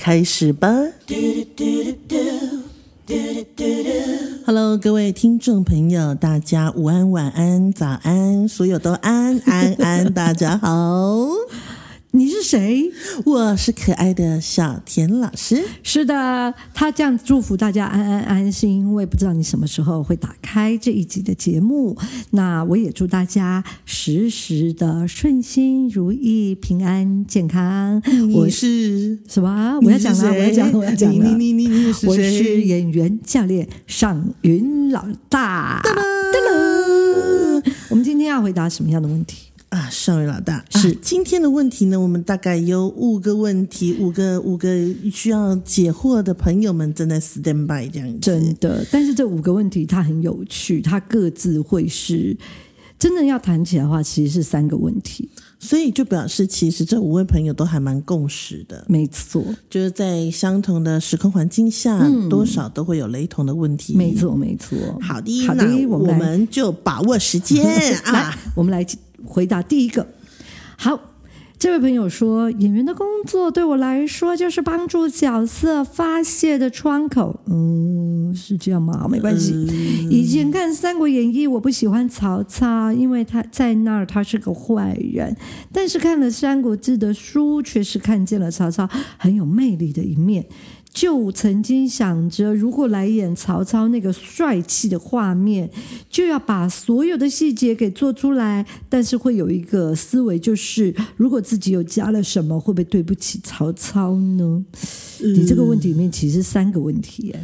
开始吧！Hello，各位听众朋友，大家午安、晚安、早安，所有都安安安，大家好。你是谁？我是可爱的小田老师。是的，他这样祝福大家安安安，是因为不知道你什么时候会打开这一集的节目。那我也祝大家时时的顺心如意、平安健康。我是什么？我要讲了，我要讲，我要讲了。你你你你是？我是演员教练尚云老大。噔噔，我们今天要回答什么样的问题？啊，上位老大是今天的问题呢？我们大概有五个问题，五个五个需要解惑的朋友们正在 stand by 这样。真的，但是这五个问题它很有趣，它各自会是真的要谈起来的话，其实是三个问题，所以就表示其实这五位朋友都还蛮共识的。没错，就是在相同的时空环境下，多少都会有雷同的问题。没错，没错。好的，好的，我们就把握时间 啊，我们来。回答第一个，好，这位朋友说，演员的工作对我来说就是帮助角色发泄的窗口。嗯，是这样吗？没关系。以前看《三国演义》，我不喜欢曹操，因为他在那儿他是个坏人。但是看了《三国志》的书，却是看见了曹操很有魅力的一面。就曾经想着，如果来演曹操那个帅气的画面，就要把所有的细节给做出来。但是会有一个思维，就是如果自己又加了什么，会不会对不起曹操呢？你这个问题里面其实三个问题，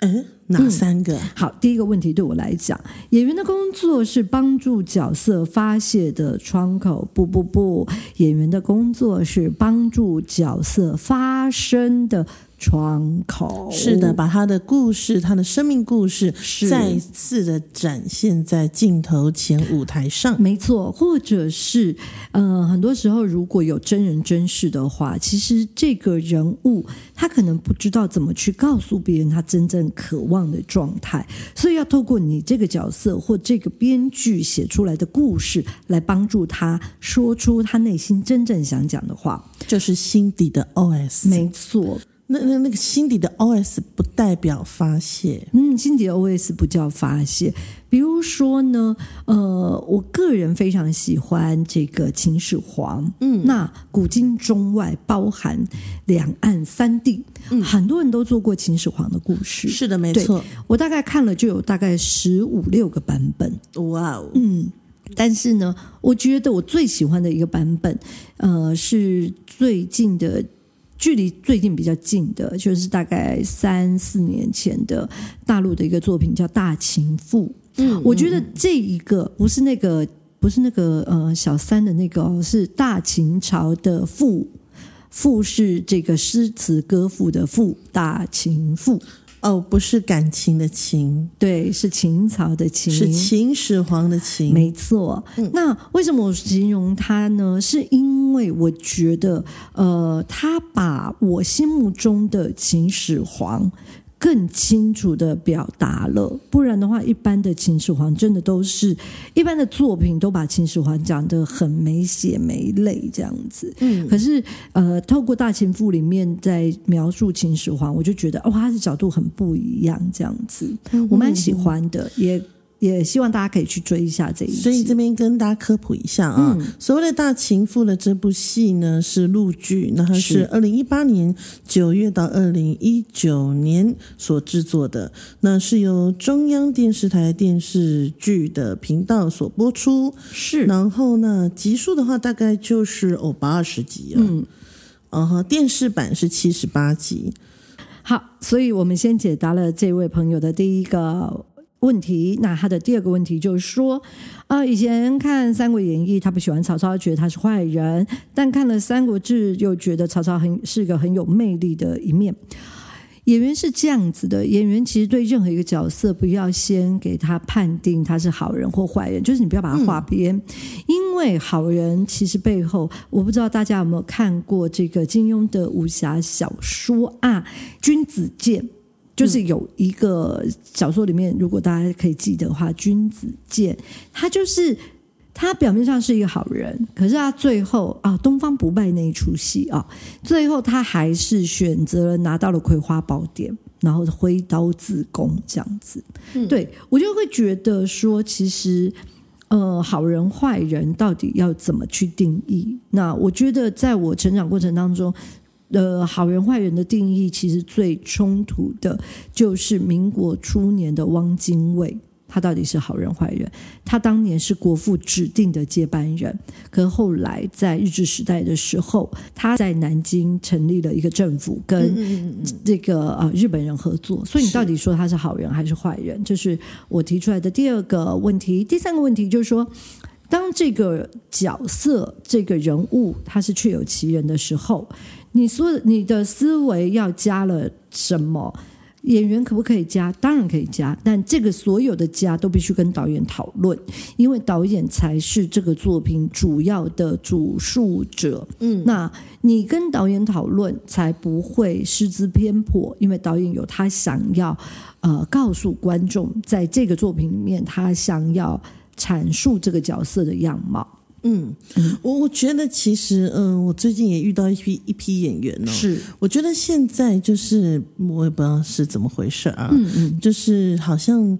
嗯，哪三个？好，第一个问题对我来讲，演员的工作是帮助角色发泄的窗口。不不不，演员的工作是帮助角色发声的。窗口是的，把他的故事，他的生命故事，再次的展现在镜头前舞台上。没错，或者是呃，很多时候如果有真人真事的话，其实这个人物他可能不知道怎么去告诉别人他真正渴望的状态，所以要透过你这个角色或这个编剧写出来的故事，来帮助他说出他内心真正想讲的话，就是心底的 OS。没错。那那那个心底的 OS 不代表发泄，嗯，心底的 OS 不叫发泄。比如说呢，呃，我个人非常喜欢这个秦始皇，嗯，那古今中外包含两岸三地，嗯，很多人都做过秦始皇的故事，是的，没错。我大概看了就有大概十五六个版本，哇哦，嗯，但是呢，我觉得我最喜欢的一个版本，呃，是最近的。距离最近比较近的，就是大概三四年前的大陆的一个作品，叫《大秦赋》。嗯，我觉得这一个不是那个，不是那个呃小三的那个，是大秦朝的赋，赋是这个诗词歌赋的赋，《大秦赋》。哦，不是感情的情，对，是秦朝的秦，是秦始皇的秦，没错。那为什么我形容他呢？是因为我觉得，呃，他把我心目中的秦始皇。更清楚的表达了，不然的话，一般的秦始皇真的都是一般的作品都把秦始皇讲得很没血没泪这样子。嗯，可是呃，透过《大秦赋》里面在描述秦始皇，我就觉得哦，他的角度很不一样，这样子，我蛮喜欢的，也。也希望大家可以去追一下这一所以这边跟大家科普一下啊，所谓的大情妇的这部戏呢是陆剧，那它是二零一八年九月到二零一九年所制作的，那是由中央电视台电视剧的频道所播出，是。然后呢，集数的话大概就是哦八二十集啊，嗯，然后电视版是七十八集。好，所以我们先解答了这位朋友的第一个。问题，那他的第二个问题就是说，啊，以前看《三国演义》，他不喜欢曹操，觉得他是坏人；但看了《三国志》，又觉得曹操很是个很有魅力的一面。演员是这样子的，演员其实对任何一个角色，不要先给他判定他是好人或坏人，就是你不要把他画边，因为好人其实背后，我不知道大家有没有看过这个金庸的武侠小说啊，《君子剑》，就是有一个小说里面，如果大家可以记得的话，《君子剑》他就是他表面上是一个好人，可是他最后啊，东方不败那一出戏啊，最后他还是选择了拿到了葵花宝典，然后挥刀自宫这样子。对我就会觉得说，其实呃，好人坏人到底要怎么去定义？那我觉得在我成长过程当中。呃，好人坏人的定义其实最冲突的，就是民国初年的汪精卫，他到底是好人坏人？他当年是国父指定的接班人，可后来在日治时代的时候，他在南京成立了一个政府，跟这个呃日本人合作。所以你到底说他是好人还是坏人？这是我提出来的第二个问题。第三个问题就是说，当这个角色、这个人物他是确有其人的时候。你说你的思维要加了什么？演员可不可以加？当然可以加，但这个所有的加都必须跟导演讨论，因为导演才是这个作品主要的主述者。嗯，那你跟导演讨论，才不会失之偏颇，因为导演有他想要呃告诉观众，在这个作品里面，他想要阐述这个角色的样貌。嗯，我我觉得其实，嗯，我最近也遇到一批一批演员哦，是，我觉得现在就是我也不知道是怎么回事啊，嗯嗯，就是好像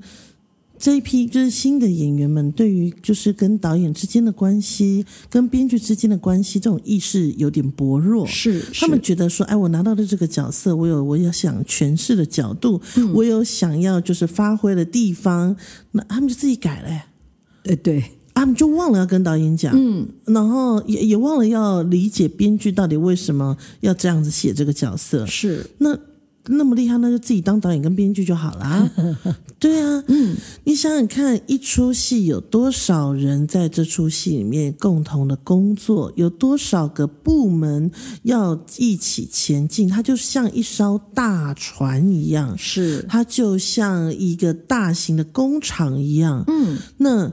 这一批就是新的演员们，对于就是跟导演之间的关系、跟编剧之间的关系这种意识有点薄弱，是，他们觉得说，哎，我拿到的这个角色，我有我要想诠释的角度，我有想要就是发挥的地方，那他们就自己改了，哎，对。他们就忘了要跟导演讲，嗯，然后也也忘了要理解编剧到底为什么要这样子写这个角色。是那那么厉害，那就自己当导演跟编剧就好了。对啊，嗯，你想想看，一出戏有多少人在这出戏里面共同的工作，有多少个部门要一起前进，它就像一艘大船一样，是它就像一个大型的工厂一样。嗯，那。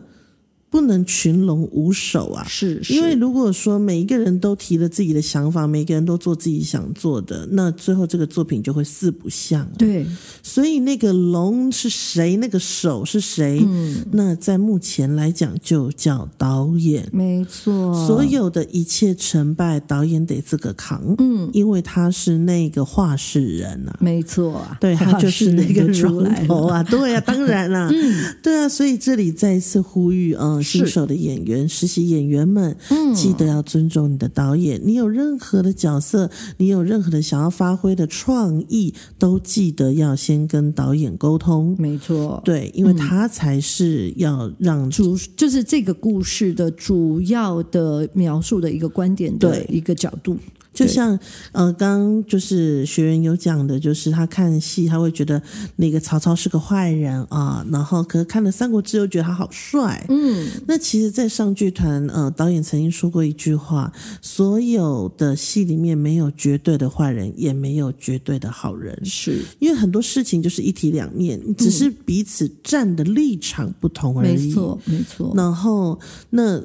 不能群龙无首啊！是，因为如果说每一个人都提了自己的想法，每个人都做自己想做的，那最后这个作品就会四不像。对，所以那个龙是谁？那个手是谁？嗯，那在目前来讲，就叫导演。没错，所有的一切成败，导演得自个扛。嗯，因为他是那个话事人啊。没错，啊对他就是那个龙头啊。对啊，当然啦。嗯，对啊，所以这里再一次呼吁啊。新手的演员、实习演员们，记得要尊重你的导演。你有任何的角色，你有任何的想要发挥的创意，都记得要先跟导演沟通。没错，对，因为他才是要让主，就是这个故事的主要的描述的一个观点的一个角度。就像呃，刚就是学员有讲的，就是他看戏，他会觉得那个曹操是个坏人啊，然后可是看了《三国志》又觉得他好帅。嗯，那其实，在上剧团，呃，导演曾经说过一句话：所有的戏里面没有绝对的坏人，也没有绝对的好人，是因为很多事情就是一体两面，只是彼此站的立场不同而已。没错，没错。然后那。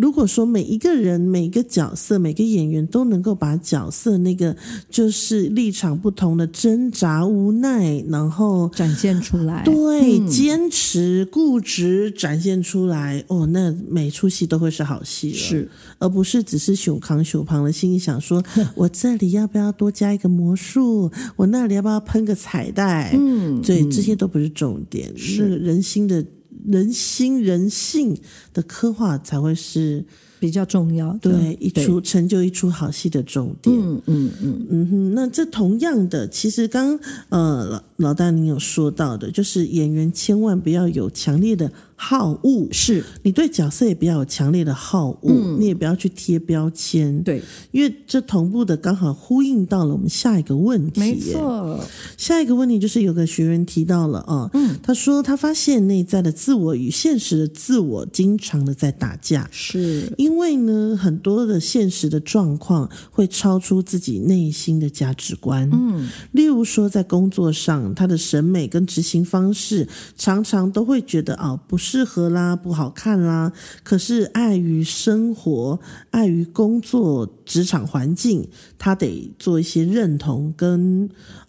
如果说每一个人、每一个角色、每个演员都能够把角色那个就是立场不同的挣扎、无奈，然后展现出来，对，坚持、固执展现出来，哦，那每出戏都会是好戏了，是，而不是只是熊扛熊旁的心里想说，我这里要不要多加一个魔术？我那里要不要喷个彩带？嗯，对，这些都不是重点，是人心的。人心人性的刻画才会是比较重要，对一出成就一出好戏的重点。嗯嗯嗯嗯哼，那这同样的，其实刚呃老老大您有说到的，就是演员千万不要有强烈的。好恶。是。你对角色也比较有强烈的好恶，你也不要去贴标签。对，因为这同步的刚好呼应到了我们下一个问题。没错，下一个问题就是有个学员提到了啊，嗯，他说他发现内在的自我与现实的自我经常的在打架，是。因因为呢，很多的现实的状况会超出自己内心的价值观。嗯，例如说在工作上，他的审美跟执行方式常常都会觉得啊不适合啦，不好看啦。可是碍于生活，碍于工作职场环境，他得做一些认同跟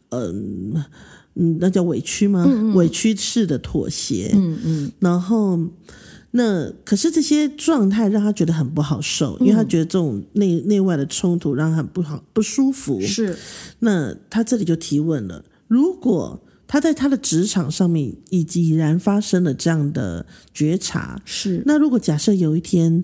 嗯嗯，那叫委屈吗？委屈式的妥协。嗯嗯，然后。那可是这些状态让他觉得很不好受，因为他觉得这种内内外的冲突让他很不好不舒服。是，那他这里就提问了：如果他在他的职场上面已已然发生了这样的觉察，是那如果假设有一天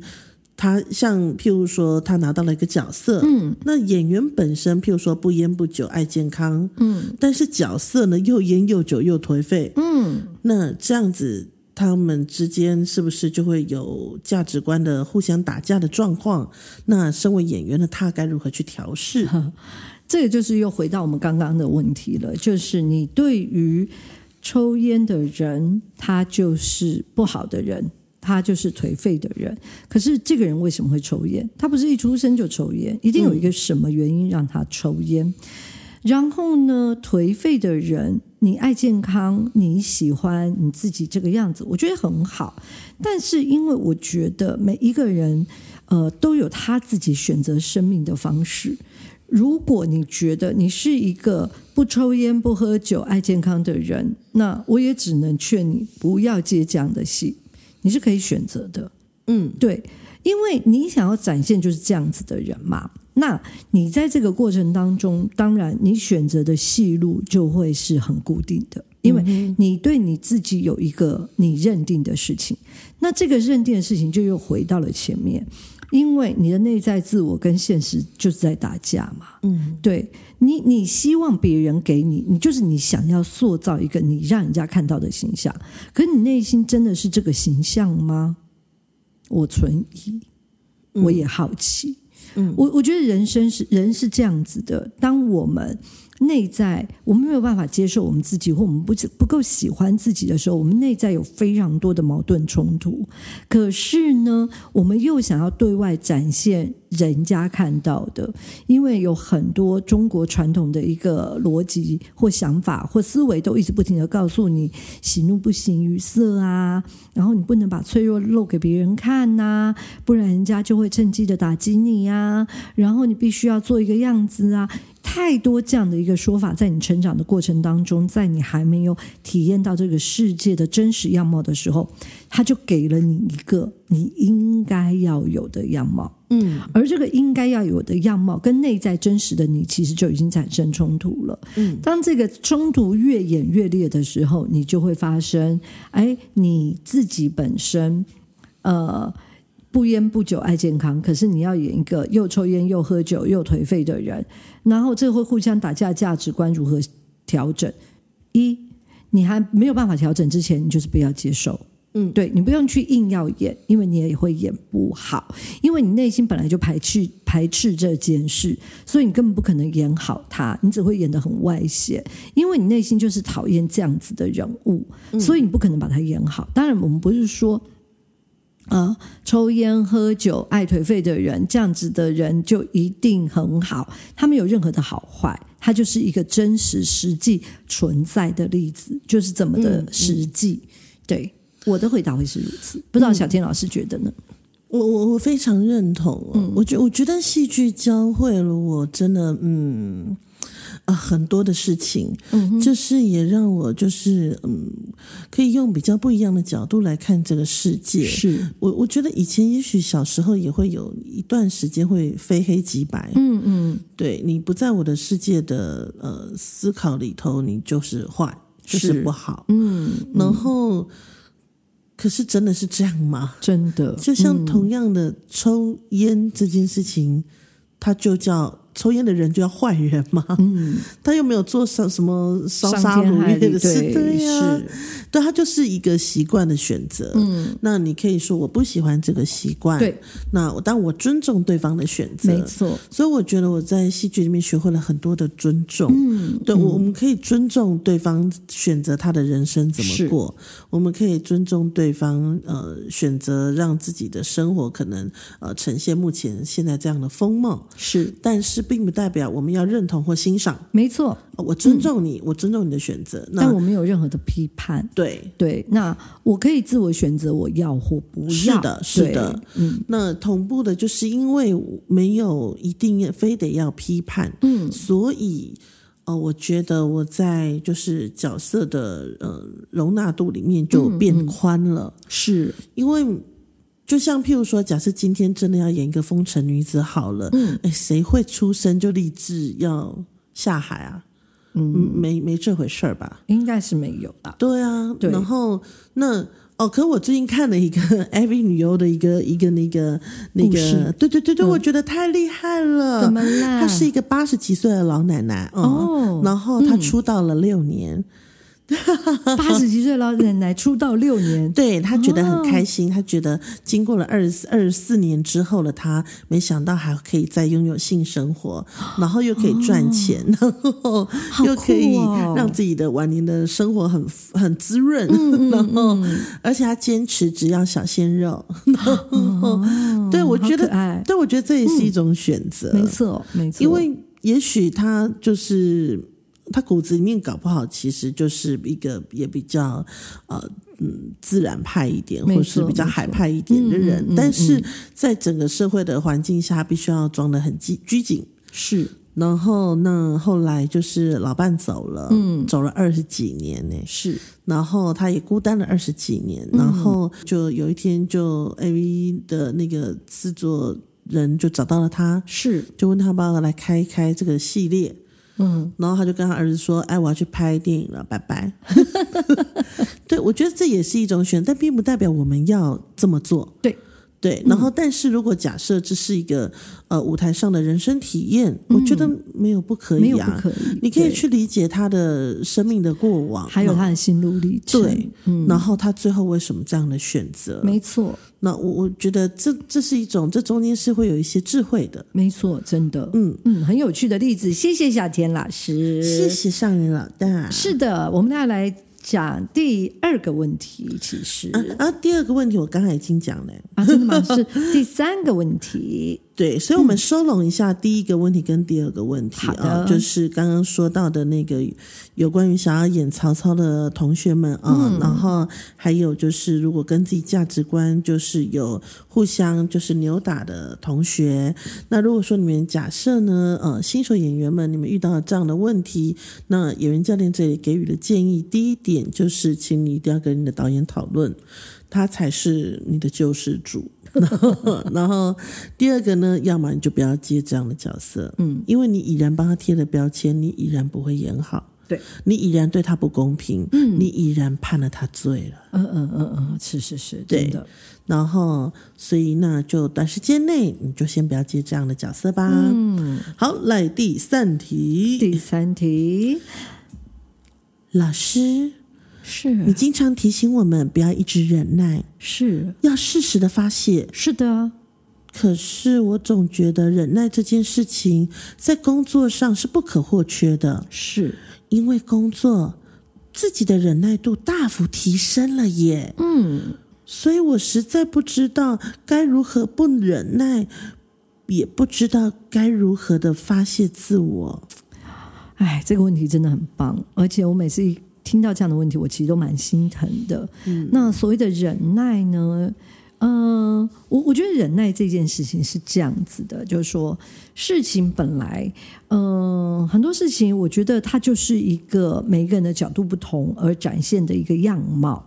他像譬如说他拿到了一个角色，嗯，那演员本身譬如说不烟不酒爱健康，嗯，但是角色呢又烟又酒又颓废，嗯，那这样子。他们之间是不是就会有价值观的互相打架的状况？那身为演员的他该如何去调试？这个就是又回到我们刚刚的问题了，就是你对于抽烟的人，他就是不好的人，他就是颓废的人。可是这个人为什么会抽烟？他不是一出生就抽烟，一定有一个什么原因让他抽烟。然后呢，颓废的人，你爱健康，你喜欢你自己这个样子，我觉得很好。但是因为我觉得每一个人，呃，都有他自己选择生命的方式。如果你觉得你是一个不抽烟、不喝酒、爱健康的人，那我也只能劝你不要接这样的戏。你是可以选择的，嗯，对，因为你想要展现就是这样子的人嘛。那你在这个过程当中，当然你选择的戏路就会是很固定的，因为你对你自己有一个你认定的事情。那这个认定的事情就又回到了前面，因为你的内在自我跟现实就是在打架嘛。嗯，对你，你希望别人给你，你就是你想要塑造一个你让人家看到的形象，可你内心真的是这个形象吗？我存疑，我也好奇。嗯我我觉得人生是人是这样子的，当我们。内在我们没有办法接受我们自己，或我们不不够喜欢自己的时候，我们内在有非常多的矛盾冲突。可是呢，我们又想要对外展现人家看到的，因为有很多中国传统的一个逻辑或想法或思维，都一直不停的告诉你：喜怒不形于色啊，然后你不能把脆弱露给别人看呐，不然人家就会趁机的打击你呀。然后你必须要做一个样子啊。太多这样的一个说法，在你成长的过程当中，在你还没有体验到这个世界的真实样貌的时候，他就给了你一个你应该要有的样貌。嗯，而这个应该要有的样貌，跟内在真实的你，其实就已经产生冲突了。嗯，当这个冲突越演越烈的时候，你就会发生，哎，你自己本身，呃。不烟不酒爱健康，可是你要演一个又抽烟又喝酒又颓废的人，然后这会互相打架，价值观如何调整？一，你还没有办法调整之前，你就是不要接受。嗯，对你不用去硬要演，因为你也会演不好，因为你内心本来就排斥排斥这件事，所以你根本不可能演好它，你只会演得很外显，因为你内心就是讨厌这样子的人物，所以你不可能把它演好。当然，我们不是说。啊，抽烟喝酒爱颓废的人，这样子的人就一定很好？他没有任何的好坏，他就是一个真实实际存在的例子，就是怎么的实际。对，我的回答会是如此。不知道小天老师觉得呢？我我我非常认同。嗯，我觉我觉得戏剧教会了我，真的，嗯。啊，很多的事情，嗯，就是也让我就是嗯，可以用比较不一样的角度来看这个世界。是我我觉得以前也许小时候也会有一段时间会非黑即白，嗯嗯，对你不在我的世界的呃思考里头，你就是坏，就是不好，嗯，然后可是真的是这样吗？真的，就像同样的抽烟这件事情，它就叫。抽烟的人就要坏人吗？嗯，他又没有做什什么烧杀掳掠的事，对呀，对他就是一个习惯的选择。嗯，那你可以说我不喜欢这个习惯，对，那我但我尊重对方的选择，没错。所以我觉得我在戏剧里面学会了很多的尊重。嗯，对我我们可以尊重对方选择他的人生怎么过，我们可以尊重对方呃选择让自己的生活可能呃呈现目前现在这样的风貌是，但是。并不代表我们要认同或欣赏，没错，我尊重你，我尊重你的选择，但我没有任何的批判。对。对，那我可以自我选择我要或不要。是的，是的，嗯，那同步的就是因为没有一定要非得要批判，嗯，所以呃，我觉得我在就是角色的呃容纳度里面就变宽了，是。因为。就像譬如说，假设今天真的要演一个风尘女子好了，嗯，哎，谁会出生就立志要下海啊？嗯，没没这回事儿吧？应该是没有的。对啊，然后那哦，可我最近看了一个 AV 女优的一个一个那个那个，对对对对，我觉得太厉害了。怎么啦？她是一个八十几岁的老奶奶哦，然后她出道了六年。八十几岁老奶奶出道六年，对她觉得很开心。她觉得经过了二十二十四年之后了，她没想到还可以再拥有性生活，然后又可以赚钱，然后又可以让自己的晚年的生活很很滋润。然后，而且她坚持只要小鲜肉。对，我觉得，对，我觉得这也是一种选择。没错，没错，因为也许她就是。他骨子里面搞不好，其实就是一个也比较呃嗯自然派一点，或是比较海派一点的人。但是在整个社会的环境下，必须要装的很拘拘谨。是，然后那后来就是老伴走了，嗯，走了二十几年呢。是，然后他也孤单了二十几年，然后就有一天，就 A V 的那个制作人就找到了他，是，就问他要不要来开一开这个系列。嗯，然后他就跟他儿子说：“哎，我要去拍电影了，拜拜。”对，我觉得这也是一种选，但并不代表我们要这么做。对。对，然后但是如果假设这是一个呃舞台上的人生体验，我觉得没有不可以啊，你可以去理解他的生命的过往，还有他的心路历程。对，然后他最后为什么这样的选择？没错。那我我觉得这这是一种，这中间是会有一些智慧的。没错，真的，嗯嗯，很有趣的例子。谢谢小田老师，谢谢上人老大。是的，我们要来。讲第二个问题，其实啊，第二个问题我刚才已经讲了啊，真的吗？是第三个问题。对，所以，我们收拢一下第一个问题跟第二个问题啊，就是刚刚说到的那个有关于想要演曹操的同学们啊，然后还有就是如果跟自己价值观就是有互相就是扭打的同学，那如果说你们假设呢，呃，新手演员们你们遇到了这样的问题，那演员教练这里给予的建议，第一点就是，请你一定要跟你的导演讨论，他才是你的救世主。然后第二个呢，要么你就不要接这样的角色，嗯，因为你已然帮他贴了标签，你已然不会演好，对。你已然对他不公平，嗯，你已然判了他罪了，嗯嗯嗯嗯，是是是，对。的。然后，所以那就短时间内你就先不要接这样的角色吧。嗯，好，来第三题，第三题，老师。是你经常提醒我们不要一直忍耐，是要适时的发泄。是的，可是我总觉得忍耐这件事情在工作上是不可或缺的，是因为工作自己的忍耐度大幅提升了耶。嗯，所以我实在不知道该如何不忍耐，也不知道该如何的发泄自我。哎，这个问题真的很棒，而且我每次一。听到这样的问题，我其实都蛮心疼的。那所谓的忍耐呢？嗯，我我觉得忍耐这件事情是这样子的，就是说事情本来，嗯，很多事情，我觉得它就是一个每一个人的角度不同而展现的一个样貌。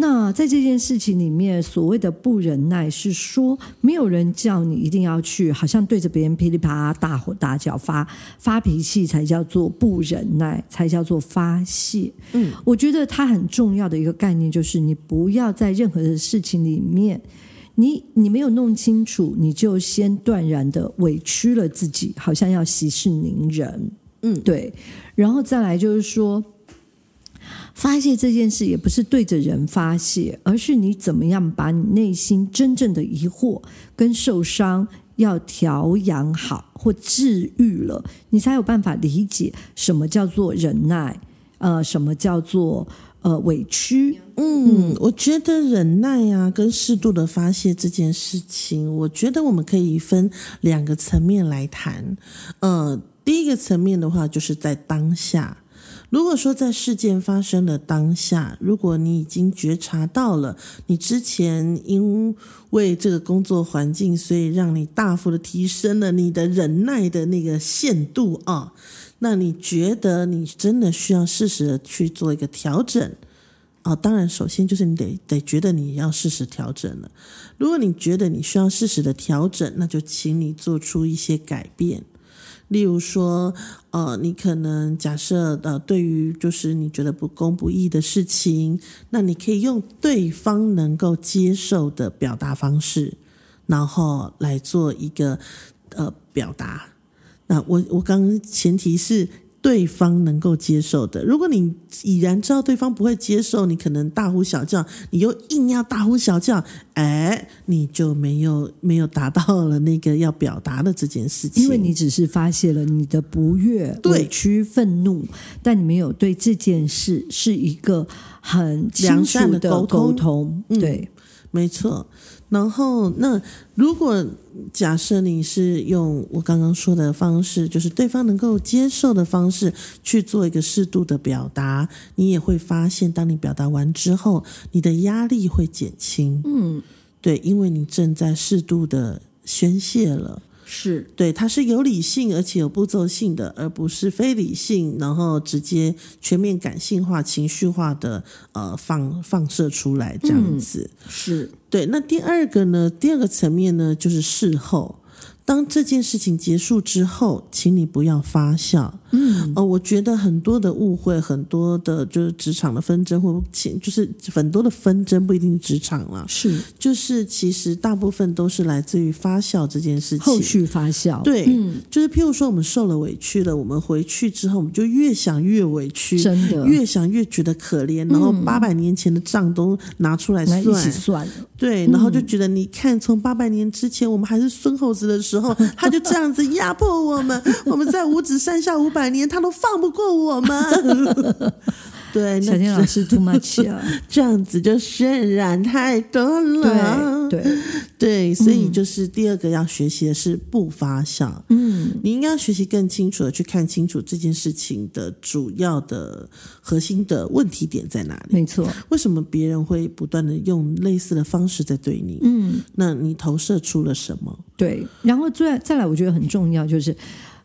那在这件事情里面，所谓的不忍耐，是说没有人叫你一定要去，好像对着别人噼里啪啦大吼大叫、发发脾气，才叫做不忍耐，才叫做发泄。嗯，我觉得它很重要的一个概念就是，你不要在任何的事情里面，你你没有弄清楚，你就先断然的委屈了自己，好像要息事宁人。嗯，对。然后再来就是说，发泄这件事也不是对着人发泄，而是你怎么样把你内心真正的疑惑跟受伤要调养好或治愈了，你才有办法理解什么叫做忍耐，呃，什么叫做呃委屈。嗯，我觉得忍耐啊，跟适度的发泄这件事情，我觉得我们可以分两个层面来谈。呃，第一个层面的话，就是在当下。如果说在事件发生的当下，如果你已经觉察到了，你之前因为这个工作环境，所以让你大幅的提升了你的忍耐的那个限度啊，那你觉得你真的需要适时的去做一个调整啊？当然，首先就是你得得觉得你要适时调整了。如果你觉得你需要适时的调整，那就请你做出一些改变。例如说，呃，你可能假设呃，对于就是你觉得不公不义的事情，那你可以用对方能够接受的表达方式，然后来做一个呃表达。那我我刚前提是。对方能够接受的，如果你已然知道对方不会接受，你可能大呼小叫，你又硬要大呼小叫，哎，你就没有没有达到了那个要表达的这件事情，因为你只是发泄了你的不悦、委屈、愤怒，但你没有对这件事是一个很良善的沟沟通，对，没错。然后，那如果假设你是用我刚刚说的方式，就是对方能够接受的方式去做一个适度的表达，你也会发现，当你表达完之后，你的压力会减轻。嗯，对，因为你正在适度的宣泄了。是对，它是有理性而且有步骤性的，而不是非理性，然后直接全面感性化、情绪化的呃放放射出来这样子。是对。那第二个呢？第二个层面呢，就是事后。当这件事情结束之后，请你不要发酵。嗯，呃，我觉得很多的误会，很多的就是职场的纷争，或就是很多的纷争不一定是职场了，是。就是其实大部分都是来自于发酵这件事情，后续发酵。对，就是譬如说我们受了委屈了，我们回去之后，我们就越想越委屈，真的。越想越觉得可怜，然后八百年前的账都拿出来算，一起算。对，然后就觉得你看，从八百年之前我们还是孙猴子的时候，他就这样子压迫我们，我们在五指山下五百年，他都放不过我们。对，小天老师 too much 啊，这样子就渲染太多了。对对对，所以就是第二个要学习的是不发笑。嗯，你应该要学习更清楚的去看清楚这件事情的主要的核心的问题点在哪里。没错，为什么别人会不断的用类似的方式在对你？嗯，那你投射出了什么？对，然后最再来，我觉得很重要就是，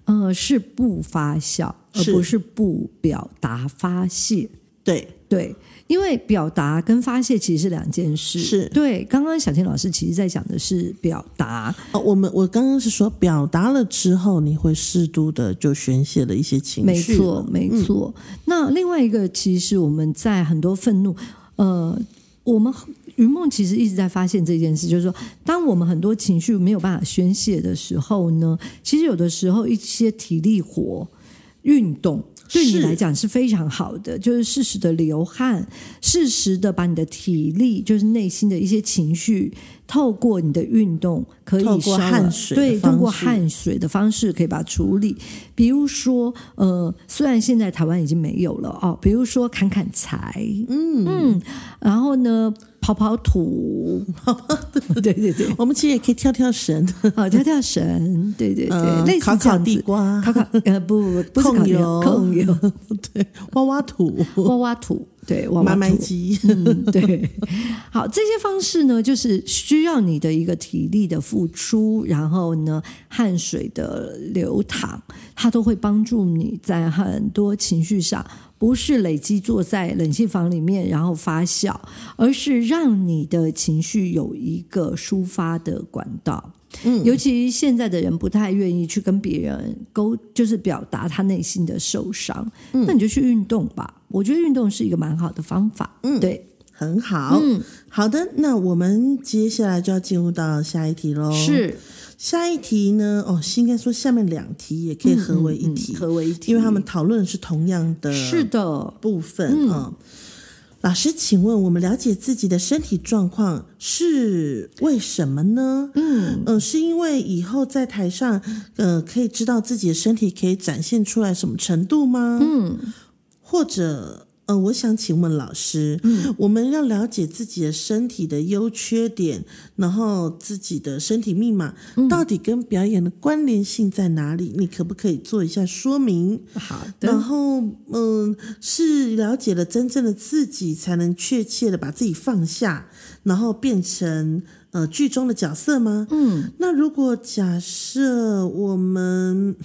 呃，是不发笑，而不是不表达发泄。对对，因为表达跟发泄其实是两件事。是对，刚刚小天老师其实在讲的是表达。哦，我们我刚刚是说表达了之后，你会适度的就宣泄了一些情绪。没错，没错。那另外一个，其实我们在很多愤怒，呃，我们云梦其实一直在发现这件事，就是说，当我们很多情绪没有办法宣泄的时候呢，其实有的时候一些体力活、运动。对你来讲是非常好的，就是适时的流汗，适时的把你的体力，就是内心的一些情绪，透过你的运动，可以透过汗水，对，通过汗水的方式可以把它处理。比如说，呃，虽然现在台湾已经没有了哦，比如说砍砍柴，嗯嗯，然后呢？跑跑土，对对对，我们其实也可以跳跳绳，哦，跳跳绳，对对对，类似烤烤地瓜，烤烤呃不不是控油。控油，对，挖挖土，挖挖土，对，挖挖土，嗯，对，好，这些方式呢，就是需要你的一个体力的付出，然后呢，汗水的流淌，它都会帮助你在很多情绪上。不是累积坐在冷气房里面然后发酵，而是让你的情绪有一个抒发的管道。嗯，尤其现在的人不太愿意去跟别人沟，就是表达他内心的受伤。嗯，那你就去运动吧。我觉得运动是一个蛮好的方法。嗯，对。很好。嗯，好的，那我们接下来就要进入到下一题喽。是下一题呢？哦，是应该说下面两题也可以合为一题，嗯嗯合为一题，因为他们讨论的是同样的是的，部分啊、老师，请问我们了解自己的身体状况是为什么呢？嗯呃，是因为以后在台上，呃，可以知道自己的身体可以展现出来什么程度吗？嗯或者，呃，我想请问老师，嗯我们要了解自己的身体的优缺点，然后自己的身体密码、嗯到底跟表演的关联性在哪里？你可不可以做一下说明？好的然，后，嗯，是了解了真正的自己，才能确切的把自己放下，然后变成呃剧中的角色吗？嗯，那如果假设我们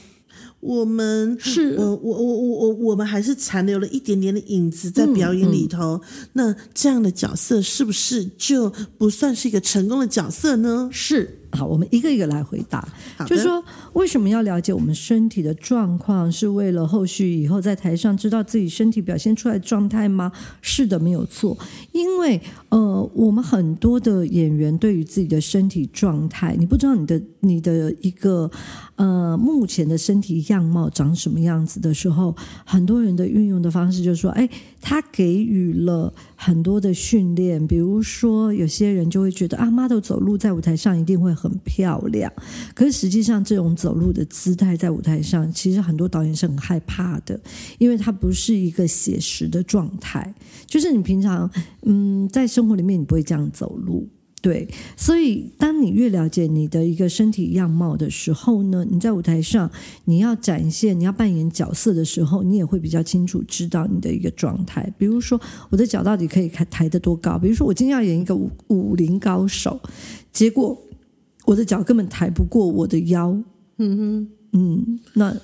我们是我我我我我我们还是残留了一点点的影子在表演里头，那这样的角色是不是就不算是一个成功的角色呢？是。好，我们一个一个来回答。就是说，为什么要了解我们身体的状况？是为了后续以后在台上知道自己身体表现出来的状态吗？是的，没有错。因为呃，我们很多的演员对于自己的身体状态，你不知道你的你的一个呃目前的身体样貌长什么样子的时候，很多人的运用的方式就是说，哎，他给予了很多的训练，比如说有些人就会觉得啊，model 走路在舞台上一定会很漂亮，可是实际上这种走路的姿态在舞台上，其实很多导演是很害怕的，因为它不是一个写实的状态，就是你平常嗯在生活里面你不会这样走路。对，所以当你越了解你的一个身体样貌的时候呢，你在舞台上你要展现、你要扮演角色的时候，你也会比较清楚知道你的一个状态。比如说，我的脚到底可以抬抬得多高？比如说，我今天要演一个武武林高手，结果我的脚根本抬不过我的腰，嗯哼，嗯，那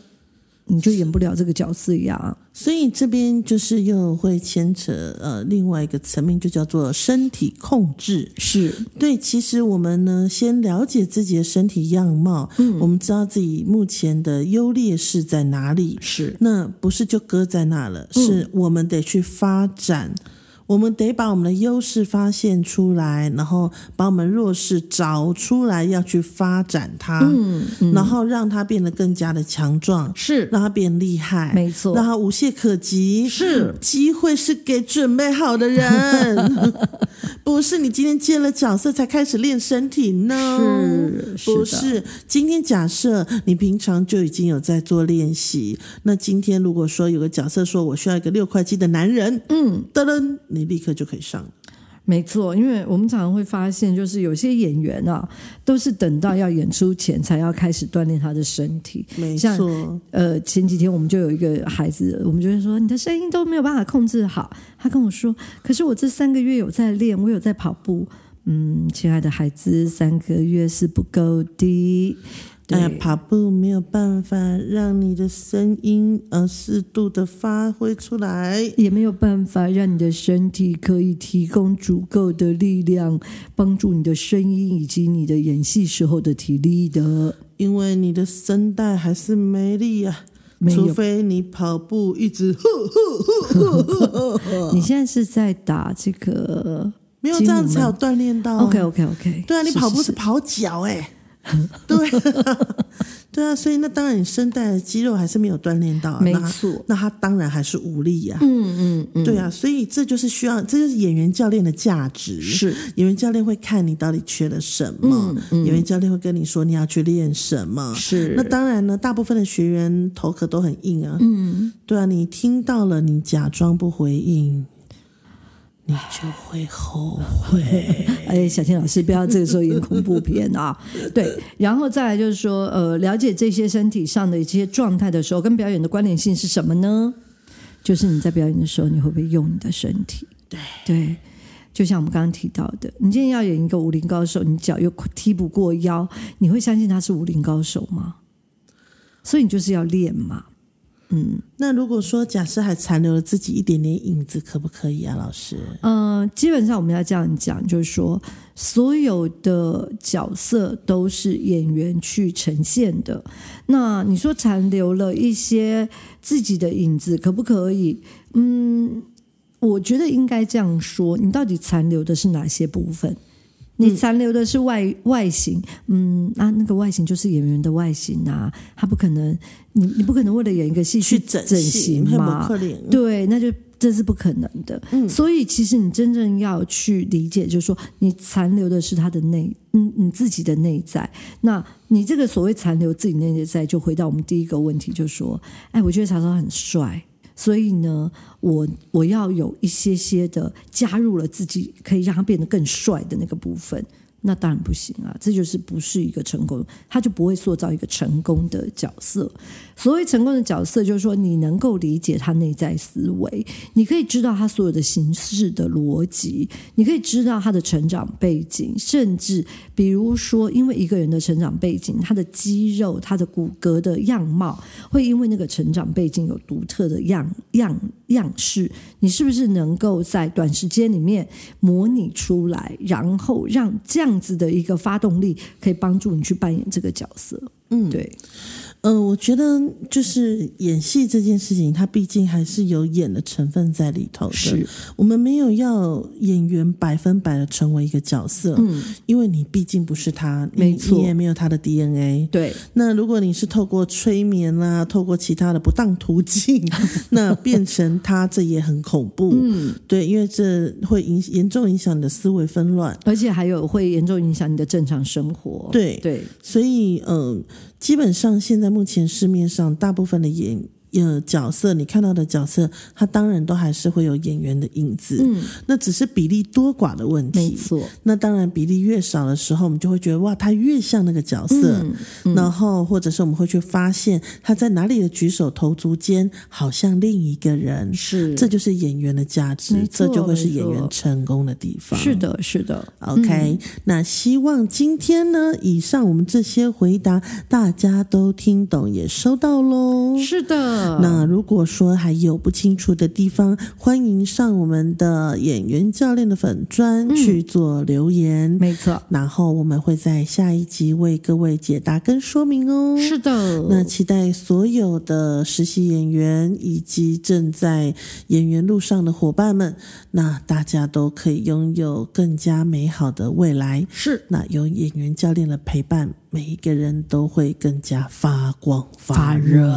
你就演不了这个角色呀。所以这边就是又会牵扯呃另外一个层面，就叫做身体控制。是，对，其实我们呢，先了解自己的身体样貌，嗯我们知道自己目前的优劣势在哪里，是，那不是就搁在那了，嗯是我们得去发展。我们得把我们的优势发现出来，然后把我们弱势找出来，要去发展它，嗯，嗯然后让它变得更加的强壮，是，让它变厉害，没错让它无懈可击。是机会是给准备好的人，不是你今天接了角色才开始练身体呢。是是不是？今天假设你平常就已经有在做练习，那今天如果说有个角色说我需要一个六块肌的男人，嗯，噔噔，你立刻就可以上。没错，因为我们常常会发现，就是有些演员啊，都是等到要演出前才要开始锻炼他的身体。没像错，呃，前几天我们就有一个孩子，我们就会说你的声音都没有办法控制好。他跟我说，可是我这三个月有在练，我有在跑步。嗯，亲爱的孩子，三个月是不够的。对，哎呀，跑步没有办法让你的声音呃适度的发挥出来。也没有办法让你的身体可以提供足够的力量，帮助你的声音以及你的演戏时候的体力的。因为你的声带还是没力啊，除非你跑步一直呵呵呵呵呵呵，你现在是在打这个没有这样才有锻炼到、啊。？OK OK OK。对啊，你跑步是是跑脚哎、对 对啊，所以那当然你声带的肌肉还是没有锻炼到、啊，没错那他当然还是无力呀、嗯嗯嗯，对啊，所以这就是需要，这就是演员教练的价值。是演员教练会看你到底缺了什么，演员教练会跟你说你要去练什么。是。那当然呢，大部分的学员头壳都很硬啊。嗯，对啊，你听到了，你假装不回应，你就会后悔。哎，小天老师，不要这个时候演恐怖片啊！对，然后再来就是说，呃，了解这些身体上的一些状态的时候，跟表演的关联性是什么呢？就是你在表演的时候，你会不会用你的身体？对对，就像我们刚刚提到的，你今天要演一个武林高手，你脚又踢不过腰，你会相信他是武林高手吗？所以你就是要练嘛。嗯，那如果说假设还残留了自己一点点影子，可不可以啊，老师？呃，基本上我们要这样讲，就是说，所有的角色都是演员去呈现的。那你说残留了一些自己的影子，可不可以？嗯，我觉得应该这样说：你到底残留的是哪些部分？你残留的是外外形，嗯，那那个外形就是演员的外形啊，他不可能，你你不可能为了演一个戏去整整形嘛？对，那就这是不可能的。嗯，所以其实你真正要去理解，就是说你残留的是他的内，嗯，你自己的内在。那你这个所谓残留自己内在，就回到我们第一个问题，就说，哎，我觉得曹操很帅。所以呢，我我要有一些些的加入了自己，可以让他变得更帅的那个部分。那当然不行啊，这就是不是一个成功，他就不会塑造一个成功的角色。所谓成功的角色，就是说你能够理解他内在思维，你可以知道他所有的形式的逻辑，你可以知道他的成长背景，甚至比如说，因为一个人的成长背景，他的肌肉、他的骨骼的样貌，会因为那个成长背景有独特的样样样式，你是不是能够在短时间里面模拟出来，然后让这样子的一个发动力，可以帮助你去扮演这个角色？嗯，对。呃，我觉得就是演戏这件事情，它毕竟还是有演的成分在里头的。是，我们没有要演员百分百的成为一个角色，嗯，因为你毕竟不是他，没错，你也没有他的 DNA。对。那如果你是透过催眠啦，透过其他的不当途径，那变成他，这也很恐怖。嗯，对，因为这会影严重影响你的思维纷乱，而且还有会严重影响你的正常生活。对对，所以嗯，基本上现在。目前市面上大部分的眼。呃，角色你看到的角色，他当然都还是会有演员的影子，嗯，那只是比例多寡的问题，没错。那当然比例越少的时候，我们就会觉得哇，他越像那个角色，然后或者是我们会去发现他在哪里的举手投足间好像另一个人，是，这就是演员的价值，这就会是演员成功的地方。是的，是的。OK，那希望今天呢，以上我们这些回答大家都听懂，也收到喽。是的。那如果说还有不清楚的地方，欢迎上我们的演员教练的粉砖去做留言。没错，然后我们会在下一集为各位解答跟说明哦。是的，那期待所有的实习演员以及正在演员路上的伙伴们，那大家都可以拥有更加美好的未来。是，那有演员教练的陪伴，每一个人都会更加发光发热。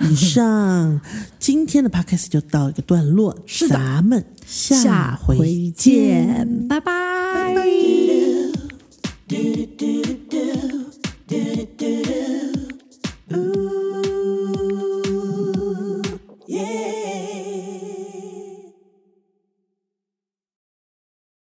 以上今天的 podcast 就到一个段落，是的，咱们下回见，拜拜。